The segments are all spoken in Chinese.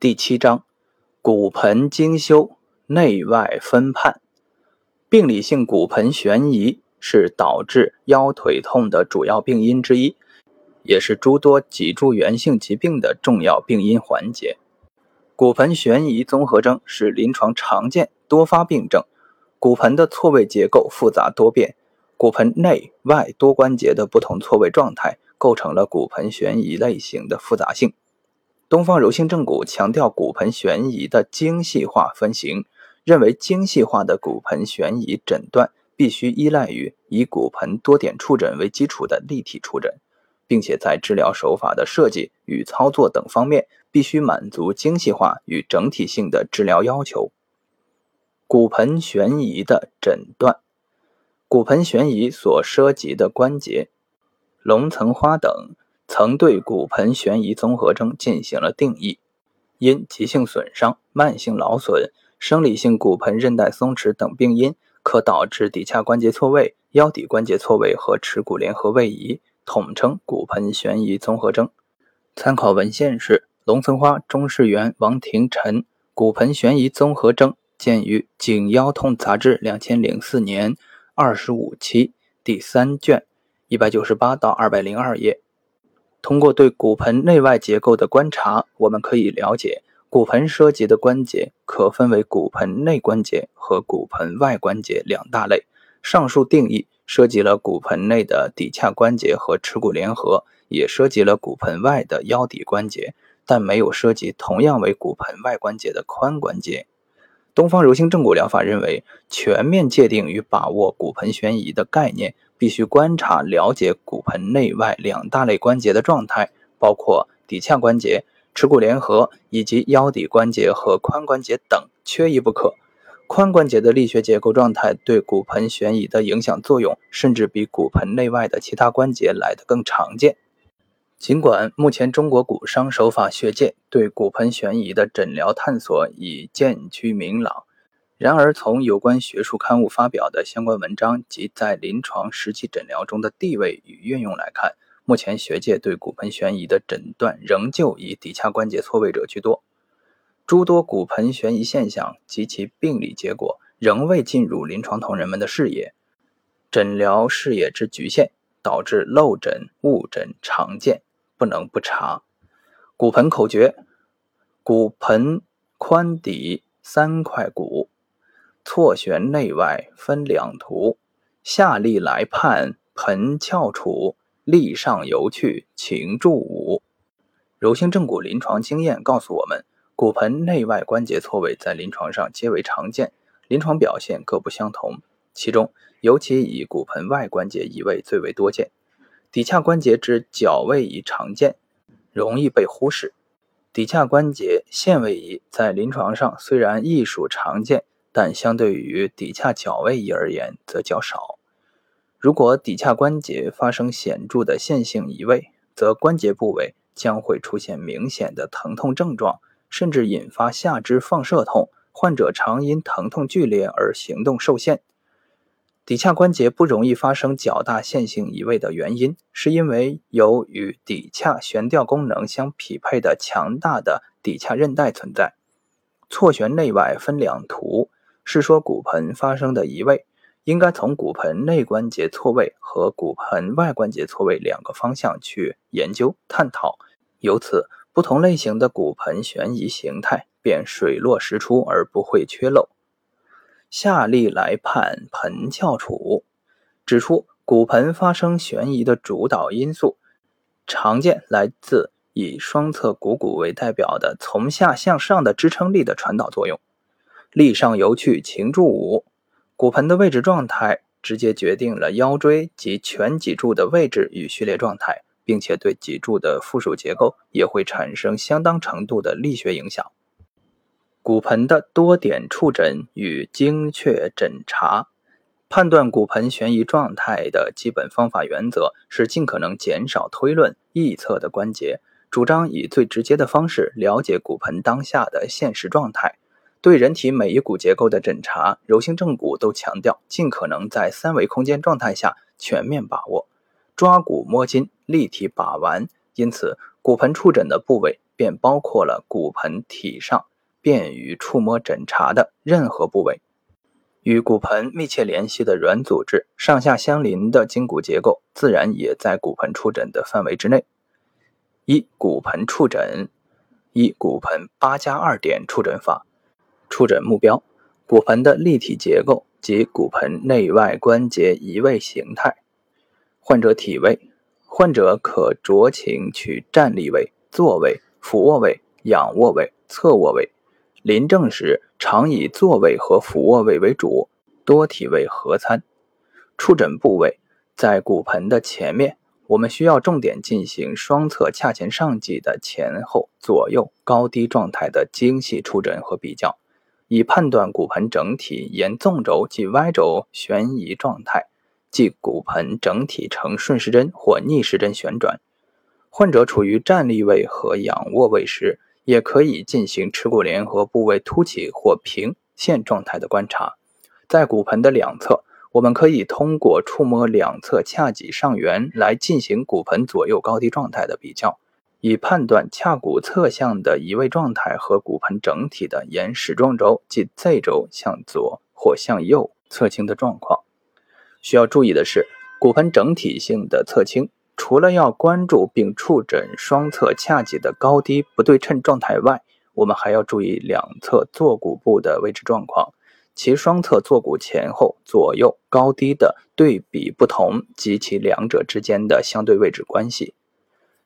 第七章，骨盆精修内外分判。病理性骨盆悬移是导致腰腿痛的主要病因之一，也是诸多脊柱源性疾病的重要病因环节。骨盆悬移综合征是临床常见多发病症。骨盆的错位结构复杂多变，骨盆内外多关节的不同错位状态，构成了骨盆悬移类型的复杂性。东方柔性正骨强调骨盆悬移的精细化分型，认为精细化的骨盆悬移诊断必须依赖于以骨盆多点触诊为基础的立体触诊，并且在治疗手法的设计与操作等方面必须满足精细化与整体性的治疗要求。骨盆悬移的诊断，骨盆悬移所涉及的关节，龙层花等。曾对骨盆悬移综合征进行了定义，因急性损伤、慢性劳损、生理性骨盆韧带松弛等病因，可导致骶髂关节错位、腰骶关节错位和耻骨联合位移，统称骨盆悬移综合征。参考文献是龙村花、钟世元、王廷臣《骨盆悬移综合征》，见于《颈腰痛杂志》两千零四年二十五期第三卷一百九十八到二百零二页。通过对骨盆内外结构的观察，我们可以了解骨盆涉及的关节可分为骨盆内关节和骨盆外关节两大类。上述定义涉及了骨盆内的骶髂关节和耻骨联合，也涉及了骨盆外的腰骶关节，但没有涉及同样为骨盆外关节的髋关节。东方柔性正骨疗法认为，全面界定与把握骨盆悬移的概念。必须观察了解骨盆内外两大类关节的状态，包括骶髂关节、耻骨联合以及腰骶关节和髋关节等，缺一不可。髋关节的力学结构状态对骨盆悬移的影响作用，甚至比骨盆内外的其他关节来得更常见。尽管目前中国骨伤手法学界对骨盆悬移的诊疗探索已渐趋明朗。然而，从有关学术刊物发表的相关文章及在临床实际诊疗中的地位与运用来看，目前学界对骨盆悬移的诊断仍旧以骶髂关节错位者居多。诸多骨盆悬移现象及其病理结果仍未进入临床同仁们的视野，诊疗视野之局限，导致漏诊误诊常见，不能不查。骨盆口诀：骨盆髋底三块骨。错旋内外分两图，下利来判盆翘楚，立上游去擎柱舞。柔性正骨临床经验告诉我们，骨盆内外关节错位在临床上皆为常见，临床表现各不相同。其中，尤其以骨盆外关节移位最为多见，骶髂关节之角位移常见，容易被忽视。骶髂关节线位移在临床上虽然亦属常见。但相对于骶髂角位移而言，则较少。如果骶髂关节发生显著的线性移位，则关节部位将会出现明显的疼痛症状，甚至引发下肢放射痛。患者常因疼痛剧烈而行动受限。骶髂关节不容易发生较大线性移位的原因，是因为有与骶髂悬吊功能相匹配的强大的骶髂韧带存在。错旋内外分两图。是说骨盆发生的移位，应该从骨盆内关节错位和骨盆外关节错位两个方向去研究探讨，由此不同类型的骨盆悬移形态便水落石出而不会缺漏。下例来判盆翘楚，指出骨盆发生悬移的主导因素，常见来自以双侧股骨为代表的从下向上的支撑力的传导作用。力上游去擎柱舞，骨盆的位置状态直接决定了腰椎及全脊柱的位置与序列状态，并且对脊柱的附属结构也会产生相当程度的力学影响。骨盆的多点触诊与精确诊查，判断骨盆悬移状态的基本方法原则是尽可能减少推论臆测的关节，主张以最直接的方式了解骨盆当下的现实状态。对人体每一骨结构的诊查，柔性正骨都强调尽可能在三维空间状态下全面把握，抓骨摸筋，立体把玩。因此，骨盆触诊的部位便包括了骨盆体上便于触摸诊查的任何部位。与骨盆密切联系的软组织、上下相邻的筋骨结构，自然也在骨盆触诊的范围之内。一、骨盆触诊。一、骨盆八加二点触诊法。触诊目标：骨盆的立体结构及骨盆内外关节移位形态。患者体位：患者可酌情取站立位、坐位、俯卧位、仰卧位、侧卧位。临证时，常以坐位和俯卧位为主，多体位合参。触诊部位在骨盆的前面。我们需要重点进行双侧髂前上棘的前后左右高低状态的精细触诊和比较，以判断骨盆整体沿纵轴及 Y 轴旋移状态，即骨盆整体呈顺时针或逆时针旋转。患者处于站立位和仰卧位时，也可以进行耻骨联合部位凸起或平线状态的观察，在骨盆的两侧。我们可以通过触摸两侧髂脊上缘来进行骨盆左右高低状态的比较，以判断髂骨侧向的移位状态和骨盆整体的沿矢状轴即 Z 轴向左或向右侧倾的状况。需要注意的是，骨盆整体性的侧倾，除了要关注并触诊双侧髂脊的高低不对称状态外，我们还要注意两侧坐骨部的位置状况。其双侧坐骨前后左右高低的对比不同及其两者之间的相对位置关系，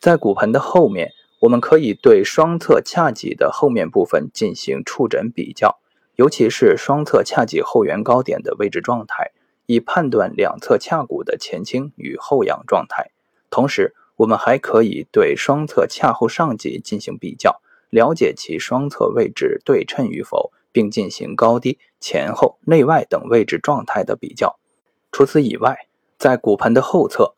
在骨盆的后面，我们可以对双侧髂脊的后面部分进行触诊比较，尤其是双侧髂脊后缘高点的位置状态，以判断两侧髂骨的前倾与后仰状态。同时，我们还可以对双侧髂后上棘进行比较，了解其双侧位置对称与否。并进行高低、前后、内外等位置状态的比较。除此以外，在骨盆的后侧，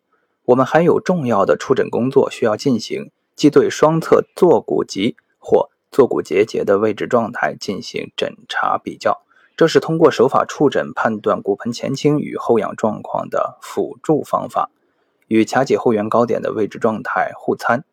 我们还有重要的触诊工作需要进行，即对双侧坐骨棘或坐骨结节的位置状态进行诊查比较。这是通过手法触诊判断骨盆前倾与后仰状况的辅助方法，与髂脊后缘高点的位置状态互参。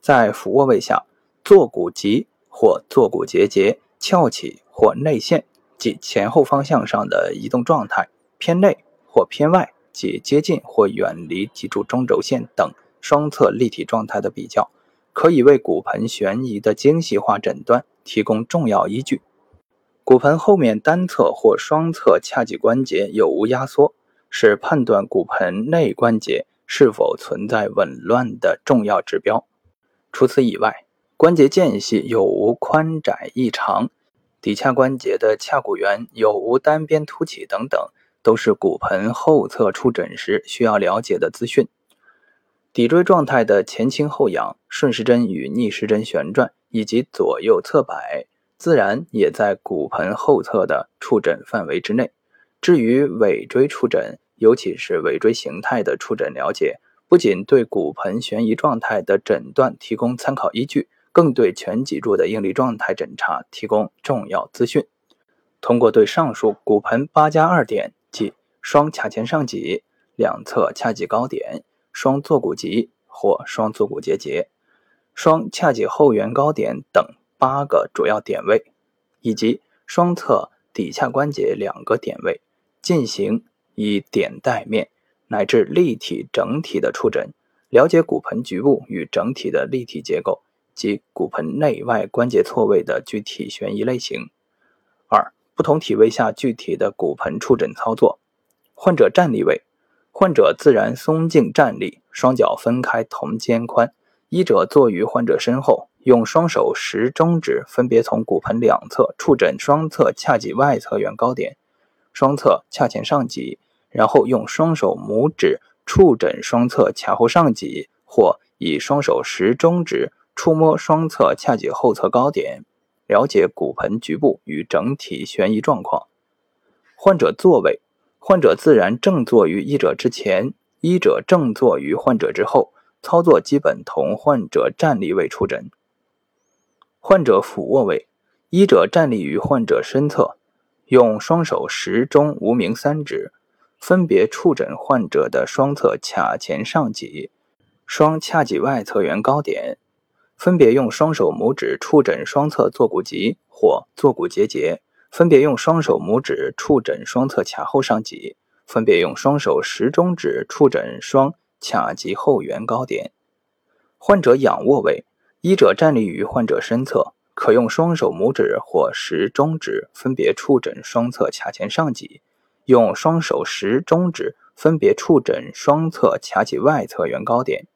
在俯卧位下，坐骨棘或坐骨结节翘起。或内陷，即前后方向上的移动状态；偏内或偏外，即接近或远离脊柱中轴线等双侧立体状态的比较，可以为骨盆悬移的精细化诊断提供重要依据。骨盆后面单侧或双侧髂脊关节有无压缩，是判断骨盆内关节是否存在紊乱的重要指标。除此以外，关节间隙有无宽窄异常。骶髂关节的髂骨缘有无单边凸起等等，都是骨盆后侧触诊时需要了解的资讯。骶椎状态的前倾后仰、顺时针与逆时针旋转以及左右侧摆，自然也在骨盆后侧的触诊范围之内。至于尾椎触诊，尤其是尾椎形态的触诊了解，不仅对骨盆悬移状态的诊断提供参考依据。更对全脊柱的应力状态诊查提供重要资讯。通过对上述骨盆八加二点，即双髂前上棘、两侧髂脊高点、双坐骨棘或双坐骨结节、双髂脊后缘高点等八个主要点位，以及双侧骶髂关节两个点位，进行以点带面乃至立体整体的触诊，了解骨盆局部与整体的立体结构。及骨盆内外关节错位的具体悬移类型。二、不同体位下具体的骨盆触诊操作。患者站立位，患者自然松静站立，双脚分开同肩宽。医者坐于患者身后，用双手食中指分别从骨盆两侧触诊双侧髂脊外侧缘高点、双侧髂前上棘，然后用双手拇指触诊双侧髂后上棘，或以双手食中指。触摸双侧髂脊后侧高点，了解骨盆局部与整体悬移状况。患者坐位，患者自然正坐于医者之前，医者正坐于患者之后，操作基本同患者站立位触诊。患者俯卧位，医者站立于患者身侧，用双手食中无名三指，分别触诊患者的双侧髂前上棘、双髂脊外侧缘高点。分别用双手拇指触诊双侧坐骨棘或坐骨结节，分别用双手拇指触诊双侧髂后上棘，分别用双手食中指触诊双髂棘后缘高点。患者仰卧位，医者站立于患者身侧，可用双手拇指或食中指分别触诊双侧髂前上棘，用双手食中指分别触诊双侧髂脊外侧缘高点。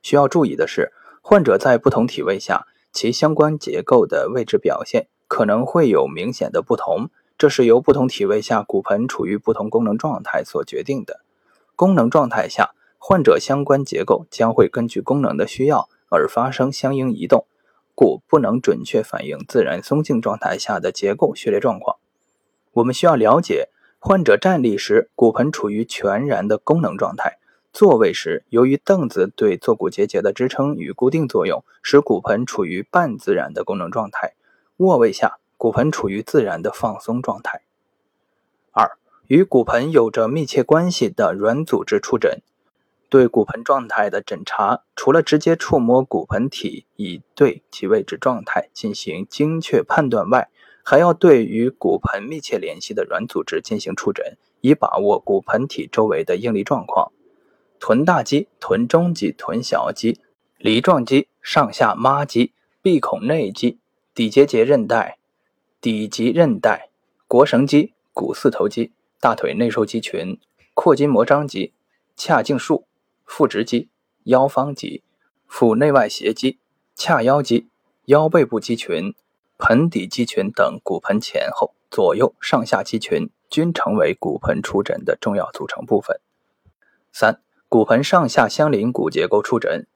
需要注意的是，患者在不同体位下，其相关结构的位置表现可能会有明显的不同，这是由不同体位下骨盆处于不同功能状态所决定的。功能状态下。患者相关结构将会根据功能的需要而发生相应移动，故不能准确反映自然松静状态下的结构序列状况。我们需要了解，患者站立时骨盆处于全然的功能状态；坐位时，由于凳子对坐骨结节的支撑与固定作用，使骨盆处于半自然的功能状态；卧位下，骨盆处于自然的放松状态。二、与骨盆有着密切关系的软组织触诊。对骨盆状态的诊查，除了直接触摸骨盆体以对其位置状态进行精确判断外，还要对与骨盆密切联系的软组织进行触诊，以把握骨盆体周围的应力状况。臀大肌、臀中肌、臀小肌、梨状肌、上下孖肌、闭孔内肌、底结节韧带、底棘韧带、腘绳肌、股四头肌、大腿内收肌群、阔筋膜张肌、髂胫束。腹直肌、腰方肌、腹内外斜肌、髂腰肌、腰背部肌群、盆底肌群等骨盆前后、左右、上下肌群均成为骨盆触诊的重要组成部分。三、骨盆上下相邻骨结构触诊。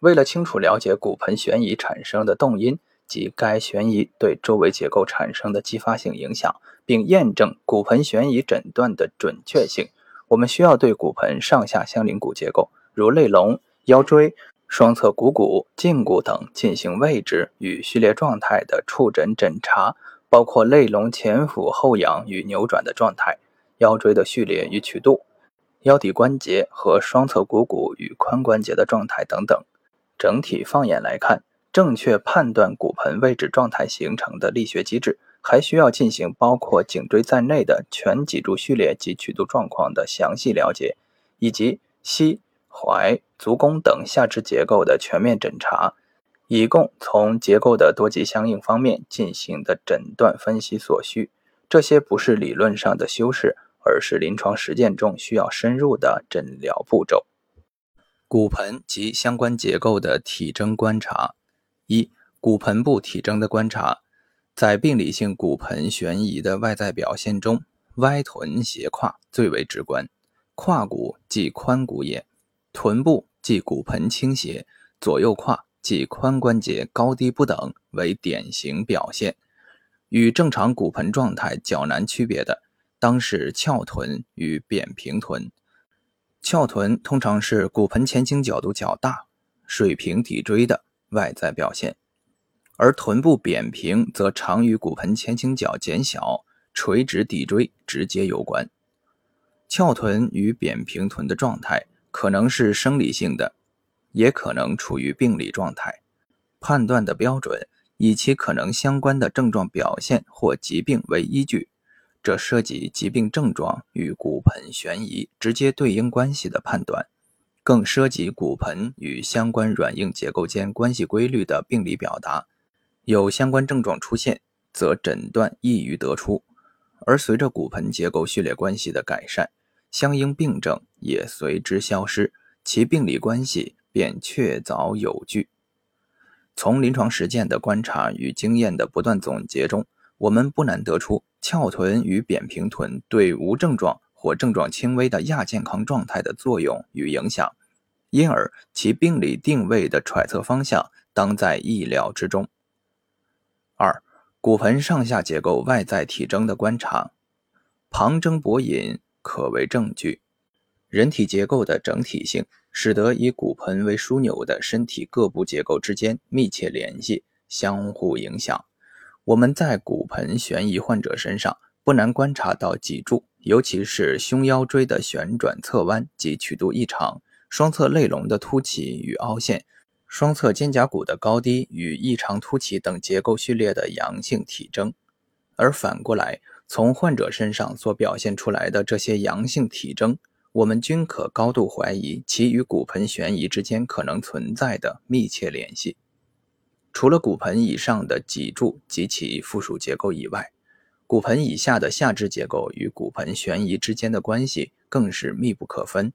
为了清楚了解骨盆悬移产生的动因及该悬移对周围结构产生的激发性影响，并验证骨盆悬移诊断的准确性。我们需要对骨盆上下相邻骨结构，如肋龙、腰椎、双侧股骨、胫骨等进行位置与序列状态的触诊诊查，包括肋龙前俯后仰与扭转的状态、腰椎的序列与曲度、腰底关节和双侧股骨与髋关节的状态等等。整体放眼来看，正确判断骨盆位置状态形成的力学机制。还需要进行包括颈椎在内的全脊柱序列及曲度状况的详细了解，以及膝、踝、足弓等下肢结构的全面诊查，以供从结构的多级相应方面进行的诊断分析所需。这些不是理论上的修饰，而是临床实践中需要深入的诊疗步骤。骨盆及相关结构的体征观察：一、骨盆部体征的观察。在病理性骨盆悬移的外在表现中，歪臀斜胯最为直观。胯骨即髋骨也，臀部即骨盆倾斜，左右胯即髋关节高低不等为典型表现。与正常骨盆状态较难区别的，当是翘臀与扁平臀。翘臀通常是骨盆前倾角度较大、水平骶椎的外在表现。而臀部扁平则常与骨盆前倾角减小、垂直骶椎直接有关。翘臀与扁平臀的状态可能是生理性的，也可能处于病理状态。判断的标准以其可能相关的症状表现或疾病为依据，这涉及疾病症状与骨盆悬移直接对应关系的判断，更涉及骨盆与相关软硬结构间关系规律的病理表达。有相关症状出现，则诊断易于得出；而随着骨盆结构序列关系的改善，相应病症也随之消失，其病理关系便确凿有据。从临床实践的观察与经验的不断总结中，我们不难得出翘臀与扁平臀对无症状或症状轻微的亚健康状态的作用与影响，因而其病理定位的揣测方向当在意料之中。二、骨盆上下结构外在体征的观察，旁征博引可为证据。人体结构的整体性，使得以骨盆为枢纽的身体各部结构之间密切联系、相互影响。我们在骨盆悬移患者身上，不难观察到脊柱，尤其是胸腰椎的旋转侧弯及曲度异常，双侧肋龙的凸起与凹陷。双侧肩胛骨的高低与异常凸起等结构序列的阳性体征，而反过来，从患者身上所表现出来的这些阳性体征，我们均可高度怀疑其与骨盆悬移之间可能存在的密切联系。除了骨盆以上的脊柱及其附属结构以外，骨盆以下的下肢结构与骨盆悬移之间的关系更是密不可分。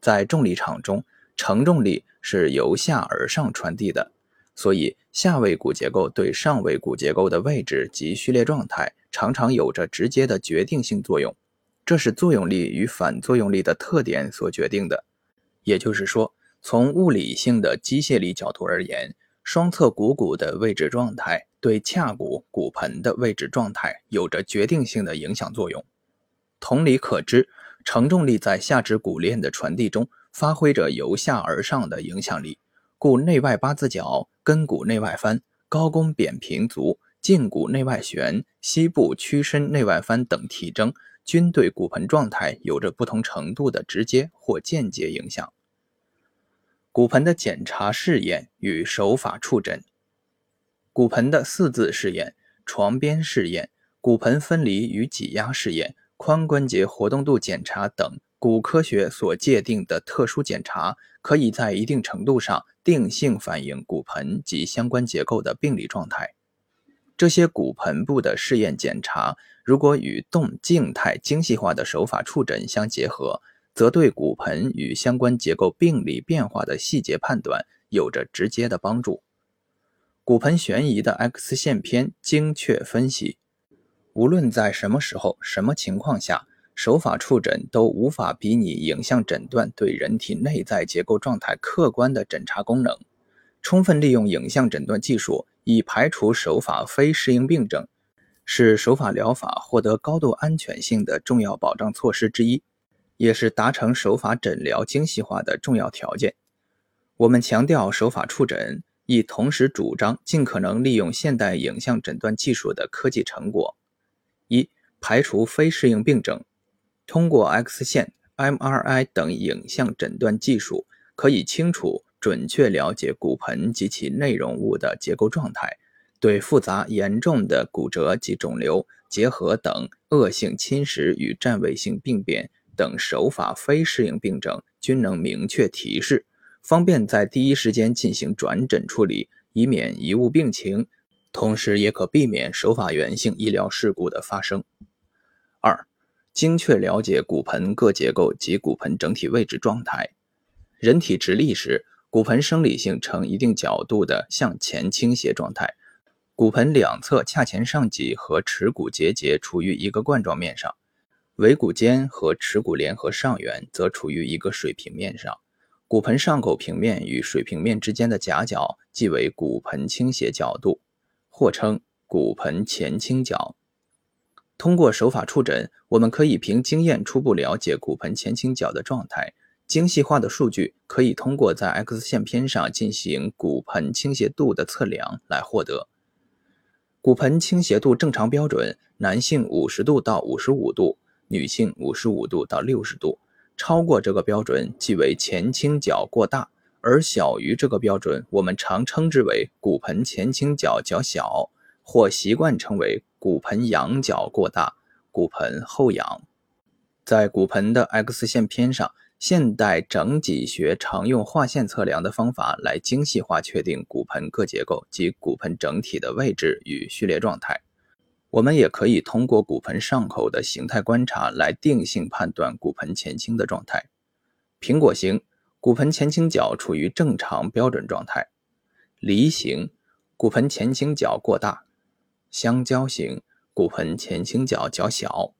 在重力场中，承重力是由下而上传递的，所以下位骨结构对上位骨结构的位置及序列状态常常有着直接的决定性作用。这是作用力与反作用力的特点所决定的。也就是说，从物理性的机械力角度而言，双侧股骨的位置状态对髂骨骨盆的位置状态有着决定性的影响作用。同理可知，承重力在下肢骨链的传递中发挥着由下而上的影响力，故内外八字脚、根骨内外翻、高弓扁平足、胫骨内外旋、膝部屈伸内外翻等体征。均对骨盆状态有着不同程度的直接或间接影响。骨盆的检查试验与手法触诊：骨盆的四字试验、床边试验、骨盆分离与挤压试验、髋关节活动度检查等骨科学所界定的特殊检查，可以在一定程度上定性反映骨盆及相关结构的病理状态。这些骨盆部的试验检查，如果与动静态精细化的手法触诊相结合，则对骨盆与相关结构病理变化的细节判断有着直接的帮助。骨盆悬移的 X 线片精确分析，无论在什么时候、什么情况下，手法触诊都无法比拟影像诊断对人体内在结构状态客观的诊查功能。充分利用影像诊断技术。以排除手法非适应病症，是手法疗法获得高度安全性的重要保障措施之一，也是达成手法诊疗精细化的重要条件。我们强调手法触诊，亦同时主张尽可能利用现代影像诊断技术的科技成果：一、排除非适应病症。通过 X 线、MRI 等影像诊断技术，可以清楚。准确了解骨盆及其内容物的结构状态，对复杂严重的骨折及肿瘤结核等恶性侵蚀与占位性病变等手法非适应病症，均能明确提示，方便在第一时间进行转诊处理，以免贻误病情，同时也可避免手法源性医疗事故的发生。二、精确了解骨盆各结构及骨盆整体位置状态，人体直立时。骨盆生理性呈一定角度的向前倾斜状态，骨盆两侧髂前上棘和耻骨结节处于一个冠状面上，尾骨尖和耻骨联合上缘则处于一个水平面上。骨盆上口平面与水平面之间的夹角即为骨盆倾斜角度，或称骨盆前倾角。通过手法触诊，我们可以凭经验初步了解骨盆前倾角的状态。精细化的数据可以通过在 X 线片上进行骨盆倾斜度的测量来获得。骨盆倾斜度正常标准，男性五十度到五十五度，女性五十五度到六十度。超过这个标准即为前倾角过大，而小于这个标准，我们常称之为骨盆前倾角较小，或习惯称为骨盆仰角过大、骨盆后仰。在骨盆的 X 线片上。现代整脊学常用划线测量的方法来精细化确定骨盆各结构及骨盆整体的位置与序列状态。我们也可以通过骨盆上口的形态观察来定性判断骨盆前倾的状态。苹果型，骨盆前倾角处于正常标准状态；梨形，骨盆前倾角过大；香蕉型，骨盆前倾角较小。